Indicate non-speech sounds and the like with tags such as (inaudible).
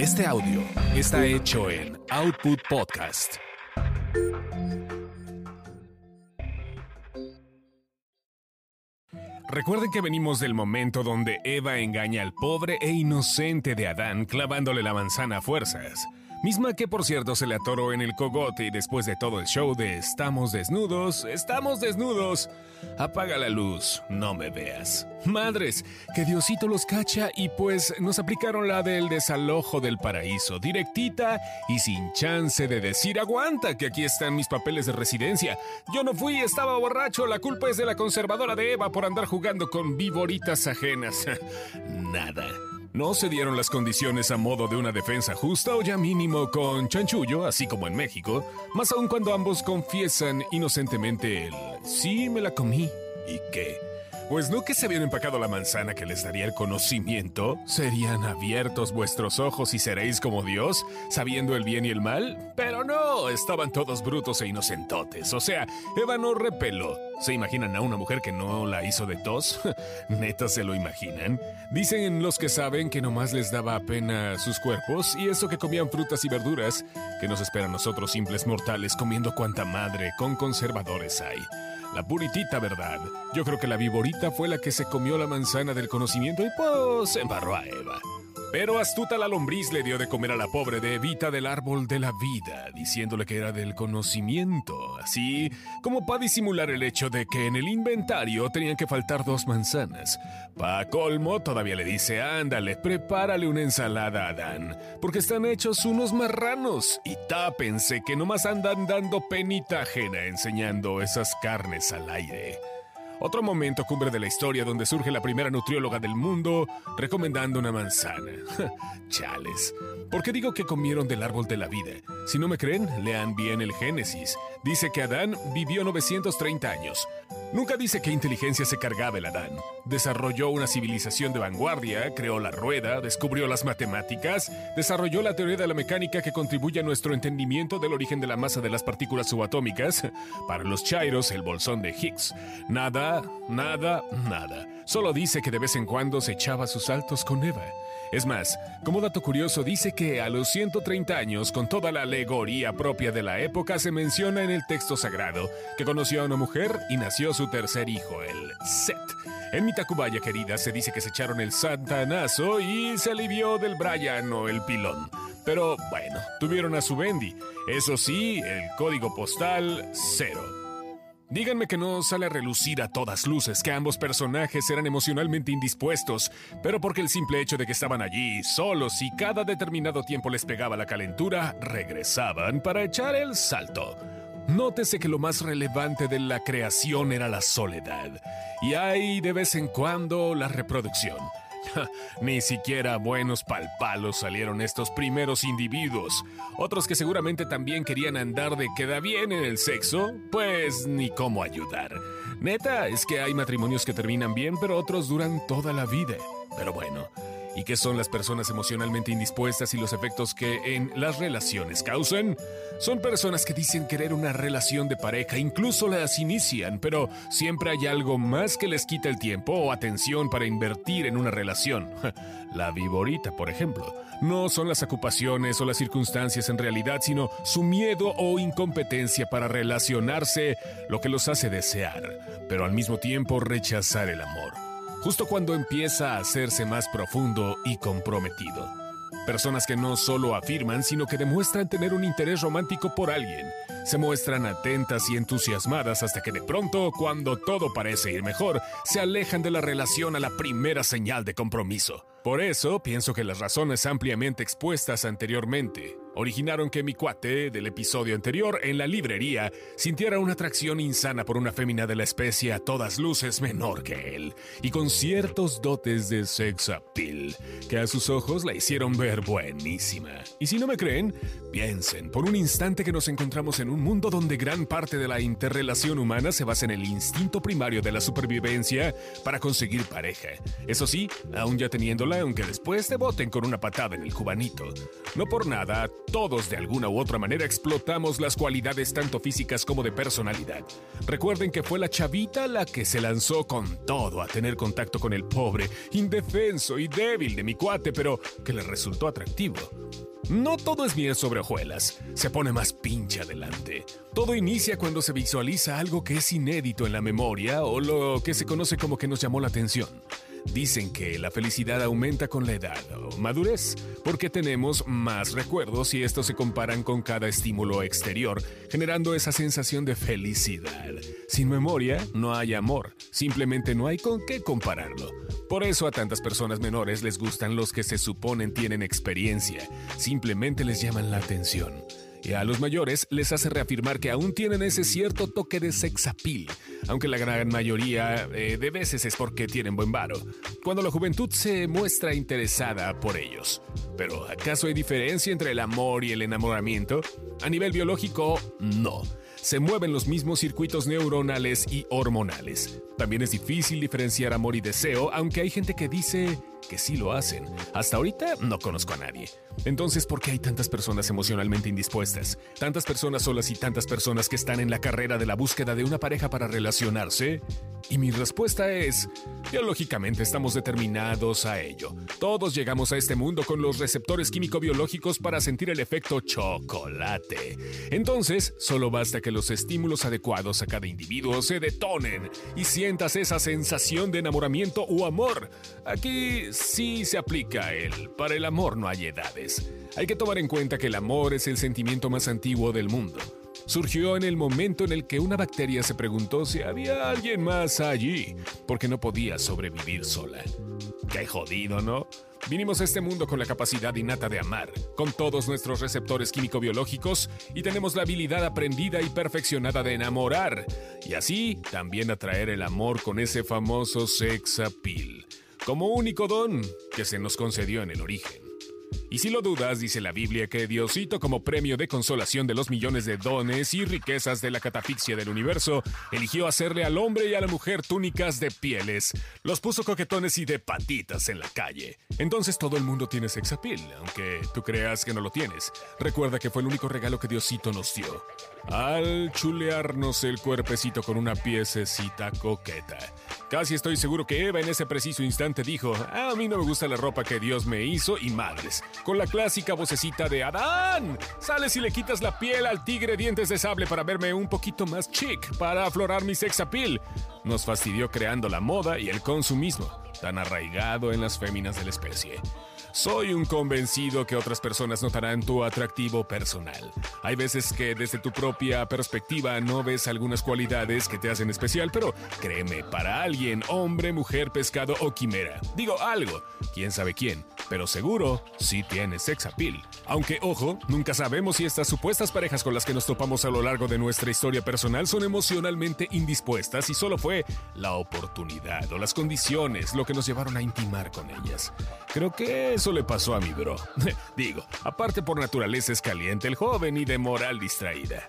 Este audio está hecho en Output Podcast. Recuerden que venimos del momento donde Eva engaña al pobre e inocente de Adán clavándole la manzana a fuerzas misma que por cierto se le atoró en el cogote y después de todo el show de Estamos desnudos, estamos desnudos, apaga la luz, no me veas. Madres, que Diosito los cacha y pues nos aplicaron la del desalojo del paraíso, directita y sin chance de decir aguanta que aquí están mis papeles de residencia. Yo no fui, estaba borracho, la culpa es de la conservadora de Eva por andar jugando con vivoritas ajenas. (laughs) Nada. No se dieron las condiciones a modo de una defensa justa o ya mínimo con chanchullo, así como en México, más aún cuando ambos confiesan inocentemente el sí me la comí y qué. Pues no que se habían empacado la manzana que les daría el conocimiento, serían abiertos vuestros ojos y seréis como Dios, sabiendo el bien y el mal. Pero no, estaban todos brutos e inocentotes. O sea, Eva no repeló. ¿Se imaginan a una mujer que no la hizo de tos? (laughs) ¿Neta se lo imaginan? Dicen los que saben que nomás les daba pena sus cuerpos y eso que comían frutas y verduras, que nos esperan nosotros simples mortales comiendo cuanta madre con conservadores hay. La puritita verdad. Yo creo que la viborita fue la que se comió la manzana del conocimiento y pues embarró a Eva. Pero astuta la lombriz le dio de comer a la pobre de Evita del árbol de la vida, diciéndole que era del conocimiento, así como para disimular el hecho de que en el inventario tenían que faltar dos manzanas. Pa' colmo, todavía le dice, ándale, prepárale una ensalada a Adán, porque están hechos unos marranos, y tápense que nomás andan dando penita ajena enseñando esas carnes al aire. Otro momento cumbre de la historia donde surge la primera nutrióloga del mundo recomendando una manzana. (laughs) Chales. ¿Por qué digo que comieron del árbol de la vida? Si no me creen, lean bien el Génesis. Dice que Adán vivió 930 años. Nunca dice qué inteligencia se cargaba el Adán. Desarrolló una civilización de vanguardia, creó la rueda, descubrió las matemáticas, desarrolló la teoría de la mecánica que contribuye a nuestro entendimiento del origen de la masa de las partículas subatómicas. Para los chairos, el bolsón de Higgs. Nada, nada, nada. Solo dice que de vez en cuando se echaba sus saltos con Eva. Es más, como dato curioso, dice que a los 130 años, con toda la alegoría propia de la época, se menciona en el texto sagrado que conoció a una mujer y nació su tercer hijo, el Set. Tacubaya querida se dice que se echaron el santanazo y se alivió del Brian o el pilón. Pero bueno, tuvieron a su Bendy. Eso sí, el código postal cero. Díganme que no sale a relucir a todas luces que ambos personajes eran emocionalmente indispuestos, pero porque el simple hecho de que estaban allí, solos y cada determinado tiempo les pegaba la calentura, regresaban para echar el salto. Nótese que lo más relevante de la creación era la soledad, y hay de vez en cuando la reproducción. Ni siquiera buenos palpalos salieron estos primeros individuos. Otros que seguramente también querían andar de queda bien en el sexo, pues ni cómo ayudar. Neta, es que hay matrimonios que terminan bien, pero otros duran toda la vida. Pero bueno, ¿Y qué son las personas emocionalmente indispuestas y los efectos que en las relaciones causan? Son personas que dicen querer una relación de pareja, incluso las inician, pero siempre hay algo más que les quita el tiempo o atención para invertir en una relación. (laughs) La viborita, por ejemplo. No son las ocupaciones o las circunstancias en realidad, sino su miedo o incompetencia para relacionarse lo que los hace desear, pero al mismo tiempo rechazar el amor justo cuando empieza a hacerse más profundo y comprometido. Personas que no solo afirman, sino que demuestran tener un interés romántico por alguien. Se muestran atentas y entusiasmadas hasta que de pronto, cuando todo parece ir mejor, se alejan de la relación a la primera señal de compromiso. Por eso, pienso que las razones ampliamente expuestas anteriormente originaron que mi cuate del episodio anterior en la librería sintiera una atracción insana por una fémina de la especie a todas luces menor que él y con ciertos dotes de sex appeal que a sus ojos la hicieron ver buenísima. Y si no me creen, piensen por un instante que nos encontramos en un mundo donde gran parte de la interrelación humana se basa en el instinto primario de la supervivencia para conseguir pareja. Eso sí, aún ya teniéndola, aunque después te boten con una patada en el cubanito. No por nada, Todos de alguna u otra manera explotamos las cualidades tanto físicas como de personalidad. Recuerden que fue la chavita la que se lanzó con todo a tener contacto con el pobre, indefenso y débil de mi cuate, pero que le resultó atractivo. No todo es miel sobre hojuelas, se pone más pinche adelante. Todo inicia cuando se visualiza algo que es inédito en la memoria o lo que se conoce como que nos llamó la atención. Dicen que la felicidad aumenta con la edad o madurez, porque tenemos más recuerdos y estos se comparan con cada estímulo exterior, generando esa sensación de felicidad. Sin memoria no hay amor, simplemente no hay con qué compararlo. Por eso a tantas personas menores les gustan los que se suponen tienen experiencia, simplemente les llaman la atención y a los mayores les hace reafirmar que aún tienen ese cierto toque de sexapil, aunque la gran mayoría eh, de veces es porque tienen buen varo, cuando la juventud se muestra interesada por ellos. Pero ¿acaso hay diferencia entre el amor y el enamoramiento? A nivel biológico, no se mueven los mismos circuitos neuronales y hormonales. También es difícil diferenciar amor y deseo, aunque hay gente que dice que sí lo hacen. Hasta ahorita no conozco a nadie. Entonces, ¿por qué hay tantas personas emocionalmente indispuestas? Tantas personas solas y tantas personas que están en la carrera de la búsqueda de una pareja para relacionarse? Y mi respuesta es, biológicamente estamos determinados a ello. Todos llegamos a este mundo con los receptores químico-biológicos para sentir el efecto chocolate. Entonces, solo basta que los estímulos adecuados a cada individuo se detonen y sientas esa sensación de enamoramiento o amor. Aquí sí se aplica el, para el amor no hay edades. Hay que tomar en cuenta que el amor es el sentimiento más antiguo del mundo surgió en el momento en el que una bacteria se preguntó si había alguien más allí, porque no podía sobrevivir sola. Qué jodido, ¿no? Vinimos a este mundo con la capacidad innata de amar, con todos nuestros receptores químico-biológicos y tenemos la habilidad aprendida y perfeccionada de enamorar, y así también atraer el amor con ese famoso sex appeal, como único don que se nos concedió en el origen. Y si lo dudas, dice la Biblia que Diosito, como premio de consolación de los millones de dones y riquezas de la catafixia del universo, eligió hacerle al hombre y a la mujer túnicas de pieles, los puso coquetones y de patitas en la calle. Entonces todo el mundo tiene sex appeal, aunque tú creas que no lo tienes. Recuerda que fue el único regalo que Diosito nos dio. Al chulearnos el cuerpecito con una piececita coqueta. Casi estoy seguro que Eva en ese preciso instante dijo, a mí no me gusta la ropa que Dios me hizo y madres, con la clásica vocecita de Adán, sales y le quitas la piel al tigre dientes de sable para verme un poquito más chic, para aflorar mi sex appeal. Nos fastidió creando la moda y el consumismo, tan arraigado en las féminas de la especie. Soy un convencido que otras personas notarán tu atractivo personal. Hay veces que desde tu propia perspectiva no ves algunas cualidades que te hacen especial, pero créeme, para alguien, hombre, mujer, pescado o quimera, digo algo, quién sabe quién, pero seguro sí tiene sex appeal. Aunque, ojo, nunca sabemos si estas supuestas parejas con las que nos topamos a lo largo de nuestra historia personal son emocionalmente indispuestas y solo fue la oportunidad o las condiciones lo que nos llevaron a intimar con ellas. Creo que eso le pasó a mi bro. (laughs) Digo, aparte por naturaleza es caliente el joven y de moral distraída.